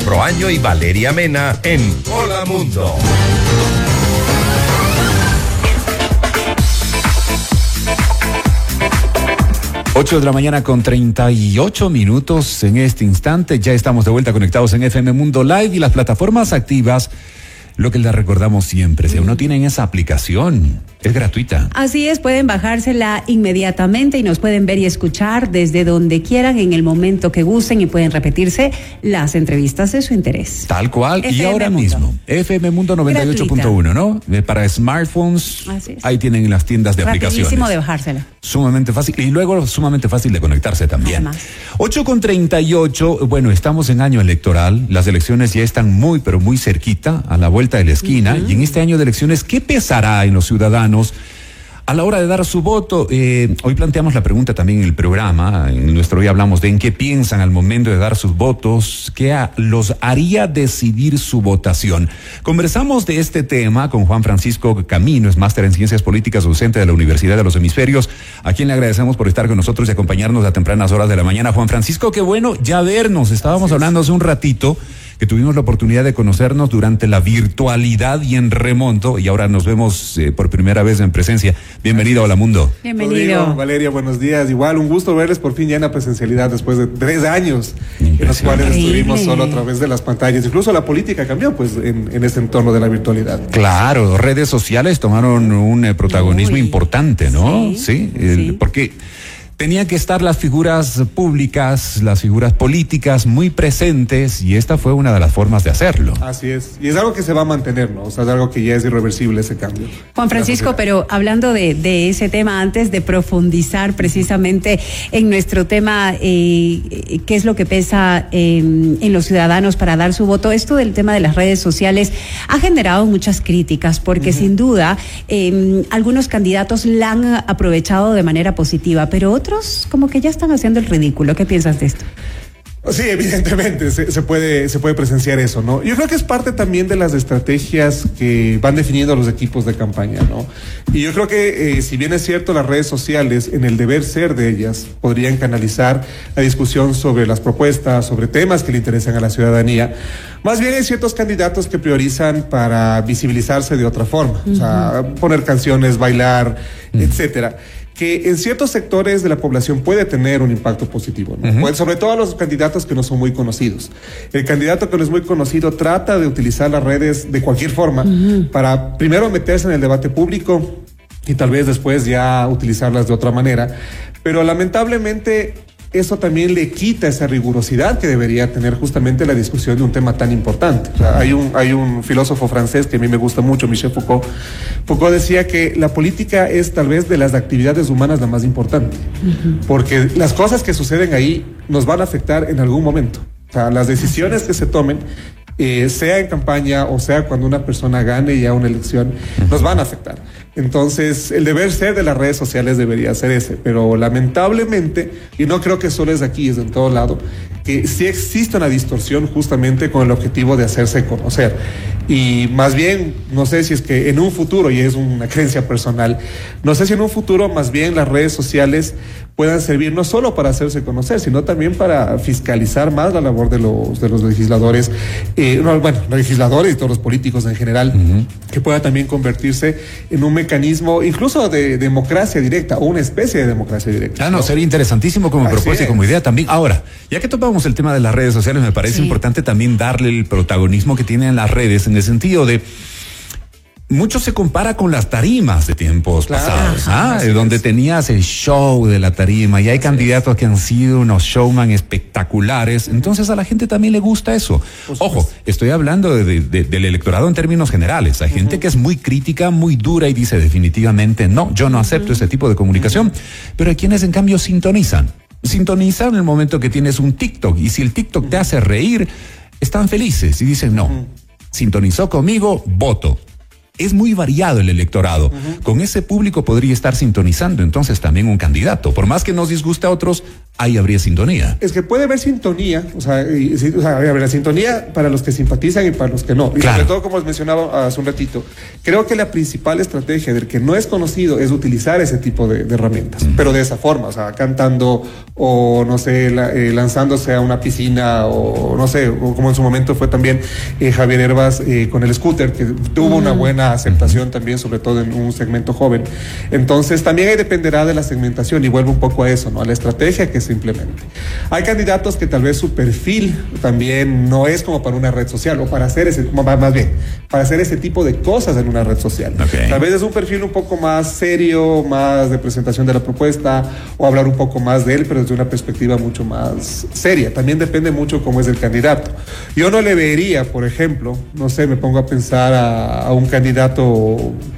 Proaño y Valeria Mena en Hola Mundo. Ocho de la mañana con 38 minutos en este instante. Ya estamos de vuelta conectados en FM Mundo Live y las plataformas activas lo que les recordamos siempre, si aún no tienen esa aplicación, es gratuita. Así es, pueden bajársela inmediatamente y nos pueden ver y escuchar desde donde quieran, en el momento que gusten y pueden repetirse las entrevistas de su interés. Tal cual, y ahora mismo, FM Mundo 98.1, ¿no? Eh, para smartphones, ahí tienen las tiendas de aplicaciones. de bajársela. Sumamente fácil y luego sumamente fácil de conectarse también. Además. 8 con 38, bueno, estamos en año electoral, las elecciones ya están muy, pero muy cerquita, a la vuelta de la esquina y en este año de elecciones, ¿qué pesará en los ciudadanos? A la hora de dar su voto, eh, hoy planteamos la pregunta también en el programa, en nuestro día hablamos de en qué piensan al momento de dar sus votos, qué los haría decidir su votación. Conversamos de este tema con Juan Francisco Camino, es máster en Ciencias Políticas, docente de la Universidad de los Hemisferios, a quien le agradecemos por estar con nosotros y acompañarnos a tempranas horas de la mañana. Juan Francisco, qué bueno ya vernos, estábamos hablando hace un ratito que tuvimos la oportunidad de conocernos durante la virtualidad y en remonto, y ahora nos vemos eh, por primera vez en presencia. Bienvenido a Hola Mundo. Bienvenido. Valeria, buenos días. Igual, un gusto verles por fin ya en la presencialidad después de tres años en los cuales estuvimos solo a través de las pantallas. Incluso la política cambió, pues, en, en este entorno de la virtualidad. Claro, redes sociales tomaron un eh, protagonismo importante, ¿no? Sí, sí. porque tenían que estar las figuras públicas, las figuras políticas muy presentes y esta fue una de las formas de hacerlo. Así es. Y es algo que se va a mantener, ¿no? O sea, es algo que ya es irreversible ese cambio. Juan Francisco, pero hablando de, ese tema, antes de profundizar precisamente en nuestro tema, eh, qué es lo que pesa em, en los ciudadanos para dar su voto, esto del tema de las redes sociales ha generado muchas críticas porque sin duda em, algunos candidatos la han aprovechado de manera positiva, pero otros como que ya están haciendo el ridículo. ¿Qué piensas de esto? Sí, evidentemente se, puede, se puede presenciar eso, ¿no? Yo creo que es parte también de las estrategias que van definiendo los equipos de campaña, ¿no? Y yo creo que eh, si bien es cierto las redes sociales, en el deber ser de ellas, podrían canalizar la discusión sobre las propuestas, sobre temas que le interesan a la ciudadanía, más bien hay ciertos candidatos que priorizan para visibilizarse de otra forma, o sea, poner canciones, bailar, etcétera que en ciertos sectores de la población puede tener un impacto positivo, ¿no? sobre todo a los candidatos que no son muy conocidos. El candidato que no es muy conocido trata de utilizar las redes de cualquier forma para primero meterse en el debate público y tal vez después ya utilizarlas de otra manera. Pero lamentablemente eso también le quita esa rigurosidad que debería tener justamente la discusión de un tema tan importante. hay, un, hay un filósofo francés que a mí me gusta mucho, Michel Foucault. Foucault decía que la política es tal vez de las actividades humanas la más importante, porque las cosas que suceden ahí nos van a afectar en algún momento. O sea, las decisiones que se tomen eh, sea en campaña o sea cuando una persona gane ya una elección, nos van a afectar. Entonces, el deber ser de las redes sociales debería ser ese, pero lamentablemente, y no creo que solo es aquí, es en todo lado, que sí existe una distorsión justamente con el objetivo de hacerse conocer. Y más bien, no sé si es que en un futuro, y es una creencia personal, no sé si en un futuro más bien las redes sociales puedan servir no solo para hacerse conocer, sino también para fiscalizar más la labor de los, de los legisladores, eh, bueno, los legisladores y todos los políticos en general, que pueda también convertirse en un mecanismo incluso de democracia directa o una especie de democracia directa. Ah, no, sería interesantísimo como propuesta y como idea también. Ahora, ya que topamos el tema de las redes sociales, me parece importante también darle el protagonismo que tienen las redes en el sentido de mucho se compara con las tarimas de tiempos pasados, ¿ah? donde tenías el show de la tarima y hay candidatos que han sido unos showman espectaculares, entonces a la gente también le gusta eso. Ojo, estoy hablando del electorado en términos generales, hay gente que es muy crítica, muy dura y dice definitivamente no, yo no acepto ese tipo de comunicación, pero hay quienes en cambio sintonizan, sintonizan en el momento que tienes un TikTok. Y si el TikTok te hace reír, están felices y dicen no, sintonizó conmigo, voto es muy variado el electorado. Con ese público podría estar sintonizando entonces también un candidato. Por más que nos disguste a otros, ahí habría sintonía. Es que puede haber sintonía, o sea, y, o sea la sintonía para los que simpatizan y para los que no. Y sobre todo, como os mencionaba hace un ratito, creo que la principal estrategia del que no es conocido es utilizar ese tipo de, herramientas, pero de esa forma, o sea, cantando o no sé, eh, lanzándose a una piscina o no sé, o como en su momento fue también eh, Javier Herbas eh, con el scooter, que tuvo una buena aceptación también, sobre todo en un segmento joven. Entonces, también ahí dependerá de la segmentación y vuelvo un poco a eso, ¿no? A la estrategia que simplemente. Hay candidatos que tal vez su perfil también no es como para una red social o para hacer ese, más bien, para hacer ese tipo de cosas en una red social. Tal vez es un perfil un poco más serio, más de presentación de la propuesta o hablar un poco más de él, pero desde una perspectiva mucho más seria. También depende mucho cómo es el candidato. Yo no le vería, por ejemplo, no sé, me pongo a pensar a, un candidato,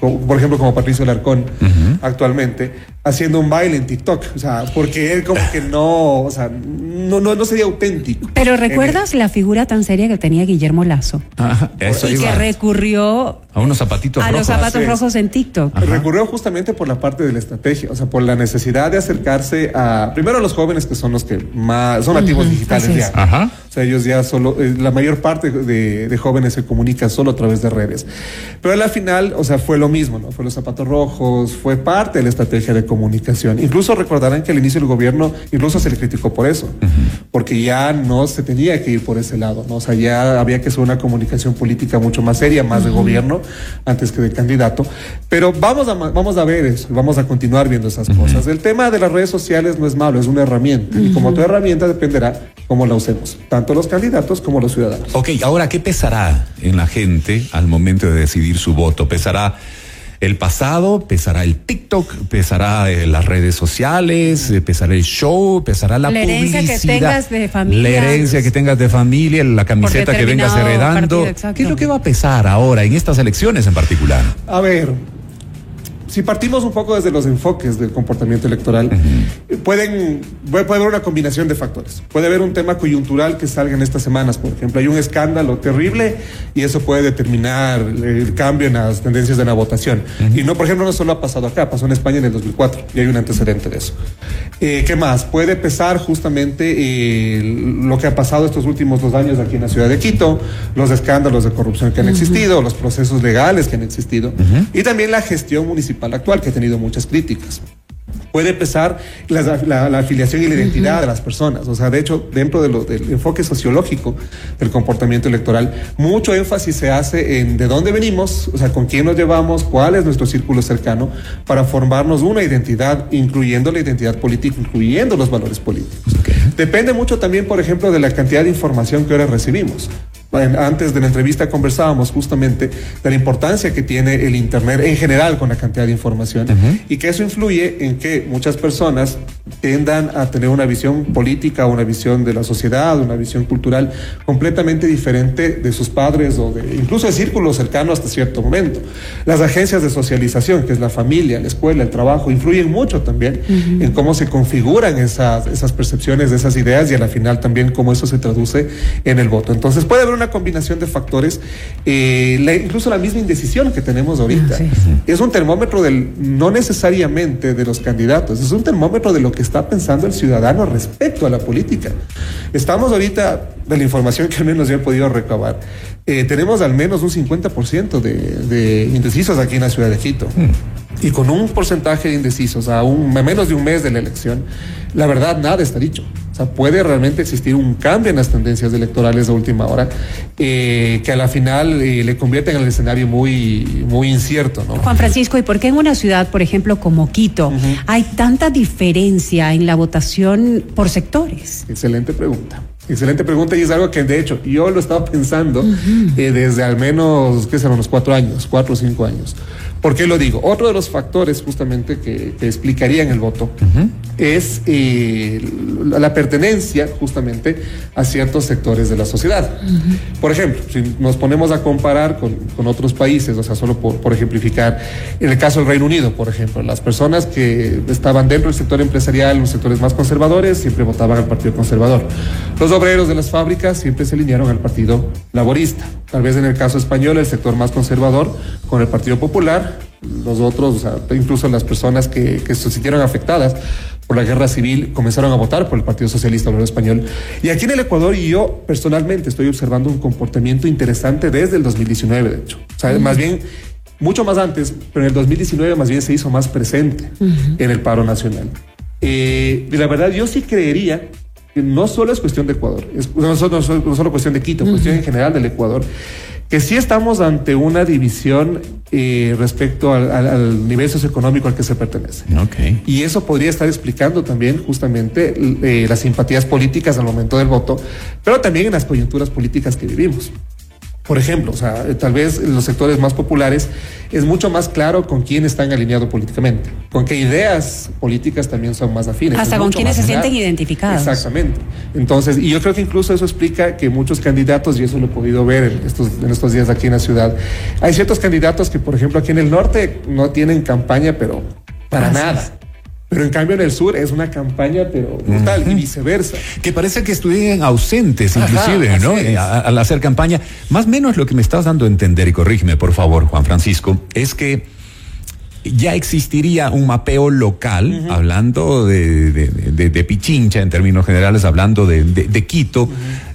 por ejemplo, como Patricio Larcón actualmente, haciendo un baile en TikTok. O sea, porque él como que no, o sea, no, no, no sería auténtico. Pero ¿recuerdas la figura tan seria que tenía Guillermo Lazo? eso y que recurrió a unos zapatitos a los zapatos rojos en TikTok. Recurrió justamente por la parte de la estrategia, o sea, por la necesidad de acercarse a, primero a los jóvenes que son los que más, son nativos digitales ya. Ajá. O sea, ellos ya solo, eh, la mayor parte de, de, jóvenes se comunica solo a través de redes. Pero a la final, o sea, fue lo mismo, ¿no? Fue los zapatos rojos, fue parte de la estrategia de comunicación. Incluso recordarán que al inicio del gobierno, incluso se le criticó por eso, porque ya no se tenía que ir por ese lado, ¿no? O sea, ya había que hacer una comunicación política mucho más seria, más de gobierno, antes que de candidato. Pero vamos a, vamos a ver eso, vamos a continuar viendo esas cosas. El tema de las redes sociales no es malo, es una herramienta. Y como toda herramienta dependerá cómo la usemos, tanto los candidatos como los ciudadanos. Ok, ahora, ¿qué pesará en la gente al momento de decidir su voto? ¿Pesará el pasado, pesará el TikTok, pesará eh, las redes sociales, eh, pesará el show, pesará la, la herencia que tengas de familia. La herencia que tengas de familia, la camiseta que vengas heredando. ¿Qué es lo que va a pesar ahora en estas elecciones en particular? A ver, si partimos un poco desde los enfoques del comportamiento electoral, pueden, puede, haber una combinación de factores. Puede haber un tema coyuntural que salga en estas semanas, por ejemplo. Hay un escándalo terrible y eso puede determinar el cambio en las tendencias de la votación. Y no, por ejemplo, no solo ha pasado acá, pasó en España en el 2004 y hay un antecedente de eso. Eh, ¿Qué más? Puede pesar justamente eh, lo que ha pasado estos últimos dos años aquí en la ciudad de Quito, los escándalos de corrupción que han existido, los procesos legales que han existido y también la gestión municipal actual, que ha tenido muchas críticas puede pesar la, afiliación y la identidad de las personas. O sea, de hecho, dentro de lo, del enfoque sociológico del comportamiento electoral, mucho énfasis se hace en de dónde venimos, o sea, con quién nos llevamos, cuál es nuestro círculo cercano, para formarnos una identidad, incluyendo la identidad política, incluyendo los valores políticos. Depende mucho también, por ejemplo, de la cantidad de información que ahora recibimos antes de la entrevista conversábamos justamente de la importancia que tiene el Internet en general con la cantidad de información y que eso influye en que muchas personas tiendan a tener una visión política, una visión de la sociedad, una visión cultural completamente diferente de sus padres o de incluso de círculos cercanos hasta cierto momento. Las agencias de socialización, que es la familia, la escuela, el trabajo, influyen mucho también en cómo se configuran esas, esas percepciones, esas ideas y a la final también cómo eso se traduce en el voto. Entonces puede haber una combinación de factores, eh, incluso la misma indecisión que tenemos ahorita. Ah, es un termómetro del, no necesariamente de los candidatos, es un termómetro de lo que está pensando el ciudadano respecto a la política. Estamos ahorita, de la información que al menos yo he podido recabar, eh, tenemos al menos un 50% de, de indecisos aquí en la ciudad de Quito. Hmm. Y con un porcentaje de indecisos a, un, a menos de un mes de la elección, la verdad, nada está dicho puede realmente existir un cambio en las tendencias electorales de última hora eh, que a la final eh, le convierten en el escenario muy, muy incierto. ¿no? Juan Francisco, ¿y por qué en una ciudad, por ejemplo, como Quito, hay tanta diferencia en la votación por sectores? Excelente pregunta. Excelente pregunta y es algo que de hecho yo lo estaba pensando eh, desde al menos, ¿qué serán? Unos cuatro años, cuatro o cinco años. ¿Por qué lo digo? Otro de los factores justamente que, que explicarían el voto es eh, la pertenencia justamente a ciertos sectores de la sociedad. Por ejemplo, si nos ponemos a comparar con, con otros países, o sea, solo por, por, ejemplificar, en el caso del Reino Unido, por ejemplo, las personas que estaban dentro del sector empresarial, los sectores más conservadores, siempre votaban al Partido Conservador. Los obreros de las fábricas siempre se alinearon al Partido Laborista. Tal vez en el caso español, el sector más conservador con el Partido Popular, los otros, o sea, incluso las personas que, que se sintieron afectadas por la guerra civil comenzaron a votar por el Partido Socialista Obrero Español. Y aquí en el Ecuador, y yo personalmente estoy observando un comportamiento interesante desde el 2019, de hecho. O sea, más bien, mucho más antes, pero en el 2019 más bien se hizo más presente en el paro nacional. Eh, y la verdad, yo sí creería que no solo es cuestión de Ecuador, es, no, solo, no solo- no solo cuestión de Quito, cuestión en general del Ecuador, que sí estamos ante una división eh, respecto al, al- al nivel socioeconómico al que se pertenece. Ok. Y eso podría estar explicando también justamente eh, las simpatías políticas al momento del voto, pero también en las coyunturas políticas que vivimos. Por ejemplo, o sea, eh, tal vez en los sectores más populares es mucho más claro con quién están alineados políticamente, con qué ideas políticas también son más afines. Hasta con quienes se sienten identificados. Exactamente. Entonces, y yo creo que incluso eso explica que muchos candidatos, y eso lo he podido ver en estos, en estos días aquí en la ciudad, hay ciertos candidatos que, por ejemplo, aquí en el norte no tienen campaña, pero para nada. Pero en cambio en el sur es una campaña, pero brutal, y viceversa. Que parece que estuvieran ausentes, inclusive, ¿no? Eh, al hacer campaña. Más o menos lo que me estás dando a entender, y corrígeme, por favor, Juan Francisco, es que ya existiría un mapeo local, hablando de, de- de- de Pichincha en términos generales, hablando de, Quito,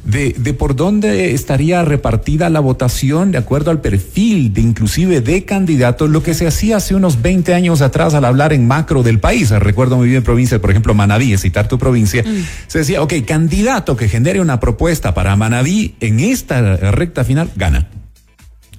de, de por dónde estaría repartida la votación de acuerdo al perfil de inclusive de candidatos, lo que se hacía hace unos 20 años atrás al hablar en macro del país. Recuerdo muy bien provincias, por ejemplo, Manaví, citar tu provincia, se decía, ok, candidato que genere una propuesta para Manaví en esta recta final, gana.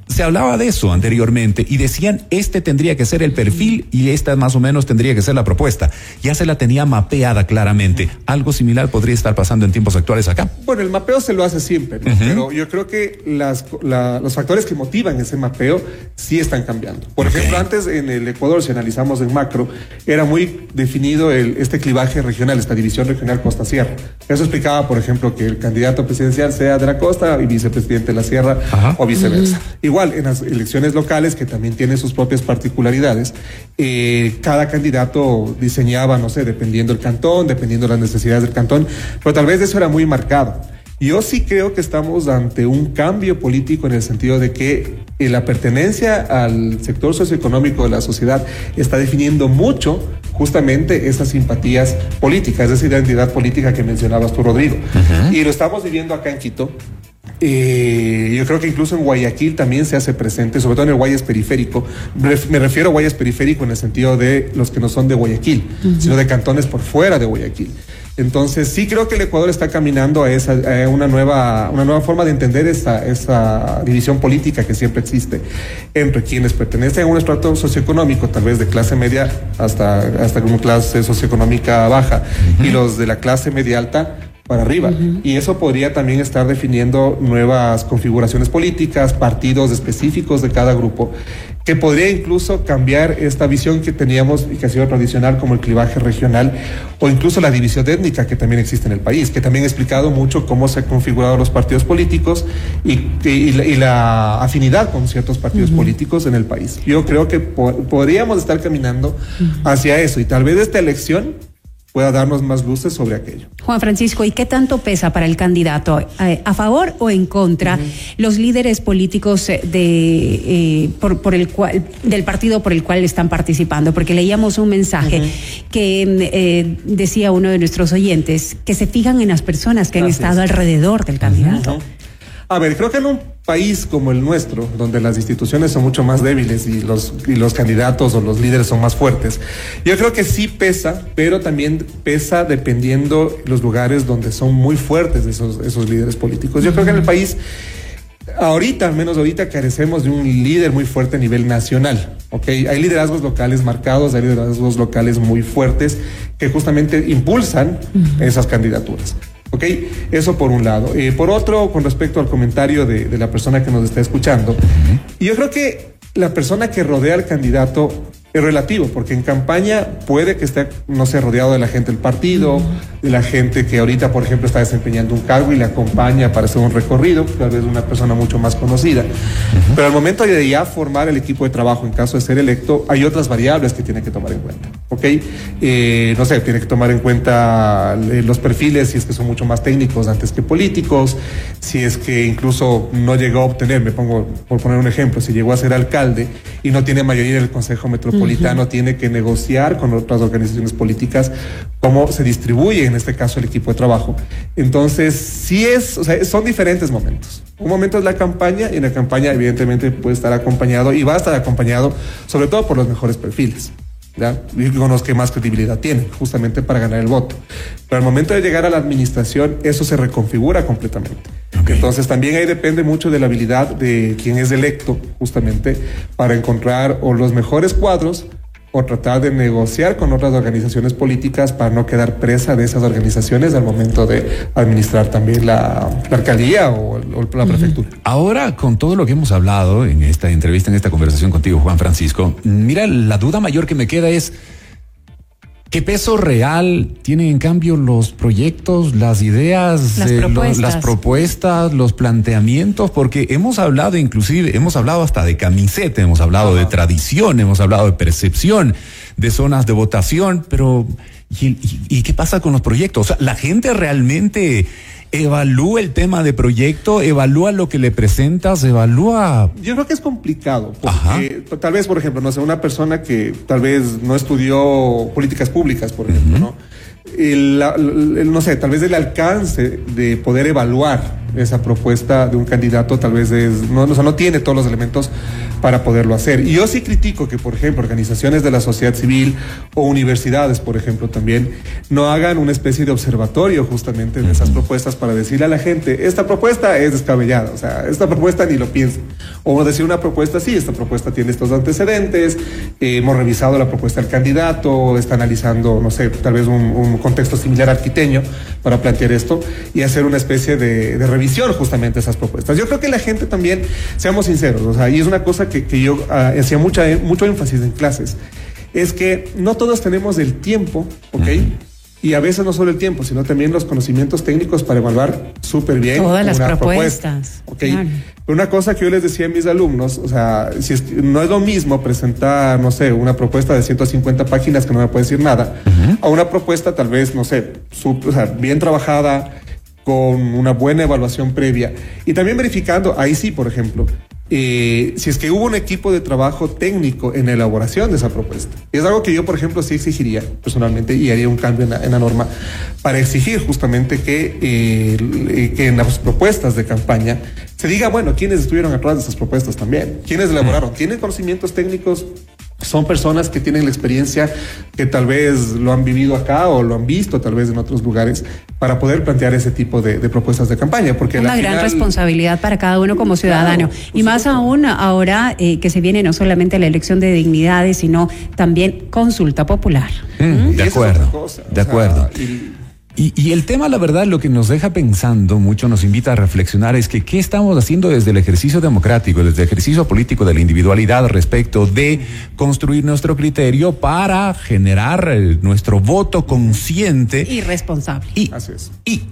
Se hablaba de eso anteriormente y decían, este tendría que ser el perfil y esta más o menos tendría que ser la propuesta. Ya se la tenía mapeada claramente. Algo similar podría estar pasando en tiempos actuales acá. Bueno, el mapeo se lo hace siempre, ¿no? pero yo creo que las, la- los factores que motivan ese mapeo sí están cambiando. Por ejemplo, antes en el Ecuador, si analizamos en macro, era muy definido el, este clivaje regional, esta división regional costa-sierra. Eso explicaba, por ejemplo, que el candidato presidencial sea de la costa y vicepresidente de la sierra Ajá. o viceversa. Igual, en las elecciones locales, que también tienen sus propias particularidades, eh, cada candidato diseñaba, no sé, dependiendo del cantón, dependiendo de las necesidades del cantón, pero tal vez eso era muy marcado. Yo sí creo que estamos ante un cambio político en el sentido de que eh, la pertenencia al sector socioeconómico de la sociedad está definiendo mucho justamente esas simpatías políticas, esa identidad política que mencionabas tú, Rodrigo. Y lo estamos viviendo acá en Quito. Eh, yo creo que incluso en Guayaquil también se hace presente, sobre todo en el Guayas periférico. Me ref- me refiero a Guayas periférico en el sentido de los que no son de Guayaquil, sino de cantones por fuera de Guayaquil. Entonces sí creo que el Ecuador está caminando a, esa, a una, nueva, una nueva forma de entender esa, esa división política que siempre existe entre quienes pertenecen a un estrato socioeconómico, tal vez de clase media hasta, hasta una clase socioeconómica baja, y los de la clase media alta para arriba. Y eso podría también estar definiendo nuevas configuraciones políticas, partidos específicos de cada grupo, que podría incluso cambiar esta visión que teníamos y que ha sido tradicional como el clivaje regional o incluso la división étnica que también existe en el país, que también ha explicado mucho cómo se han configurado los partidos políticos y, y la, y la afinidad con ciertos partidos políticos en el país. Yo creo que po- podríamos estar caminando hacia eso y tal vez esta elección pueda darnos más luces sobre aquello. Juan Francisco, ¿y qué tanto pesa para el candidato? eh, ¿A favor o en contra los líderes políticos eh, de, eh, por, por el cual, del partido por el cual están participando? Porque leíamos un mensaje que eh, decía uno de nuestros oyentes que se fijan en las personas que han estado es. alrededor del candidato. A ver, creo que en un país como el nuestro, donde las instituciones son mucho más débiles y los, y los candidatos o los líderes son más fuertes, yo creo que sí pesa, pero también pesa dependiendo los lugares donde son muy fuertes esos, esos líderes políticos. Yo creo que en el país, ahorita, al menos ahorita, carecemos de un líder muy fuerte a nivel nacional. ¿ok? Hay liderazgos locales marcados, hay liderazgos locales muy fuertes que justamente impulsan esas candidaturas. ¿Ok? Eso por un lado. Eh, por otro, con respecto al comentario de, de la persona que nos está escuchando, yo creo que la persona que rodea al candidato es relativo, porque en campaña puede que esté, no sé, rodeado de la gente del partido, de la gente que ahorita, por ejemplo, está desempeñando un cargo y le acompaña para hacer un recorrido, tal vez una persona mucho más conocida. Pero al momento de ya formar el equipo de trabajo, en caso de ser electo, hay otras variables que tiene que tomar en cuenta. ¿Ok? Eh, no sé, tiene que tomar en cuenta eh, los perfiles, si es que son mucho más técnicos antes que políticos, si es que incluso no llegó a obtener, me pongo por poner un ejemplo, si llegó a ser alcalde y no tiene mayoría en el Consejo Metropolitano tiene que negociar con otras organizaciones políticas cómo se distribuye, en este caso, el equipo de trabajo. Entonces, sí es, o sea, son diferentes momentos. Un momento es la campaña y en la campaña, evidentemente, puede estar acompañado y va a estar acompañado, sobre todo por los mejores perfiles. ¿ya? Y con los que más credibilidad tienen, justamente para ganar el voto. Pero al momento de llegar a la administración, eso se reconfigura completamente. Entonces también ahí depende mucho de la habilidad de quien es electo, justamente, para encontrar o los mejores cuadros o tratar de negociar con otras organizaciones políticas para no quedar presa de esas organizaciones al momento de administrar también la, alcaldía o, la prefectura. Ahora, con todo lo que hemos hablado en esta entrevista, en esta conversación contigo, Juan Francisco, mira, la duda mayor que me queda es... ¿Qué peso real tienen en cambio los proyectos, las ideas, las, propuestas. las propuestas, los planteamientos? Porque hemos hablado inclusive, hemos hablado hasta de camiseta, hemos hablado de tradición, hemos hablado de percepción, de zonas de votación, pero ¿y, qué pasa con los proyectos? O sea, la gente realmente evalúa el tema de proyecto, evalúa lo que le presentas, evalúa. Yo creo que es complicado, porque tal vez, por ejemplo, no sé, una persona que tal vez no estudió políticas públicas, por ejemplo, ¿no? El, no sé, tal vez el alcance de poder evaluar esa propuesta de un candidato tal vez es, no, o sea, no tiene todos los elementos para poderlo hacer. Y yo sí critico que, por ejemplo, organizaciones de la sociedad civil o universidades, por ejemplo, también no hagan una especie de observatorio justamente de esas propuestas para decirle a la gente, esta propuesta es descabellada, o sea, esta propuesta ni lo piensa. O decir una propuesta, sí, esta propuesta tiene estos antecedentes, eh, hemos revisado la propuesta del candidato, está analizando, no sé, tal vez un, contexto similar arquiteño para plantear esto y hacer una especie de, de revisión justamente esas propuestas. Yo creo que la gente también, seamos sinceros, o sea, y es una cosa que, que yo ah, hacía mucha, mucho énfasis en clases, es que no todos tenemos el tiempo, ¿ok? Y a veces no solo el tiempo, sino también los conocimientos técnicos para evaluar súper bien. Todas las propuestas. Propuesta, Una cosa que yo les decía a mis alumnos, o sea, si no es lo mismo presentar, no sé, una propuesta de 150 páginas que no me puede decir nada, a una propuesta tal vez, no sé, o sea, bien trabajada, con una buena evaluación previa. Y también verificando, ahí sí, por ejemplo, eh, si es que hubo un equipo de trabajo técnico en la elaboración de esa propuesta. Es algo que yo, por ejemplo, sí exigiría personalmente y haría un cambio en la, norma para exigir justamente que, eh, que en las propuestas de campaña se diga, bueno, quiénes estuvieron atrás de esas propuestas también, quiénes elaboraron, tienen conocimientos técnicos son personas que tienen la experiencia, que tal vez lo han vivido acá o lo han visto tal vez en otros lugares, para poder plantear ese tipo de, propuestas de campaña. Porque una gran responsabilidad para cada uno como ciudadano. y más aún ahora eh, que se viene no solamente la elección de dignidades, sino también consulta popular. Mm, de acuerdo. de acuerdo. Y, el tema, la verdad, lo que nos deja pensando mucho, nos invita a reflexionar es que qué estamos haciendo desde el ejercicio democrático, desde el ejercicio político de la individualidad respecto de construir nuestro criterio para generar eh, nuestro voto consciente. Y responsable. Y, Así es. y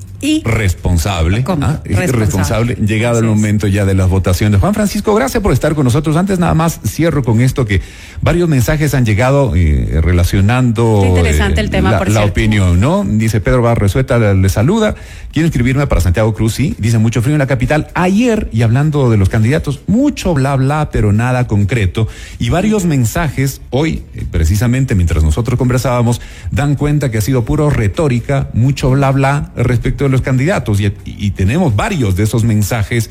responsable, ¿ah? responsable, llegado el momento ya de las votaciones. Juan Francisco, gracias por estar con nosotros. Antes nada más cierro con esto que varios mensajes han llegado eh, relacionando interesante el eh, tema, la, opinión, ¿no? Dice Pedro Barresueta, le, saluda. Quiero inscribirme para Santiago Cruz, sí. Dice mucho frío en la capital. Ayer, y hablando de los candidatos, mucho bla bla, pero nada concreto. Y varios mensajes hoy, eh, precisamente mientras nosotros conversábamos, dan cuenta que ha sido puro retórica, mucho bla bla respecto de los candidatos y, tenemos varios de esos mensajes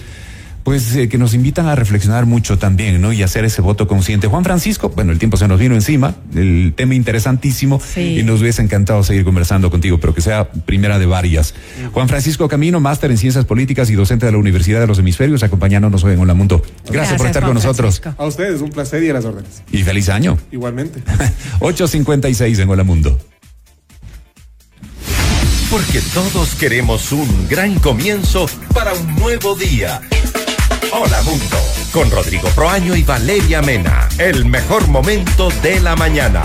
pues eh, que nos invitan a reflexionar mucho también, ¿no? Y hacer ese voto consciente. Juan Francisco, bueno, el tiempo se nos vino encima, el tema interesantísimo y nos hubiese encantado seguir conversando contigo, pero que sea primera de varias. Juan Francisco Camino, máster en Ciencias Políticas y docente de la Universidad de los Hemisferios, acompañándonos hoy en Hola Mundo. Gracias, por estar con nosotros. A ustedes, un placer y a las órdenes. Y feliz año. Igualmente. 8.56 en Hola Mundo porque todos queremos un gran comienzo para un nuevo día. Hola mundo. con Rodrigo Proaño y Valeria Mena. El mejor momento de la mañana.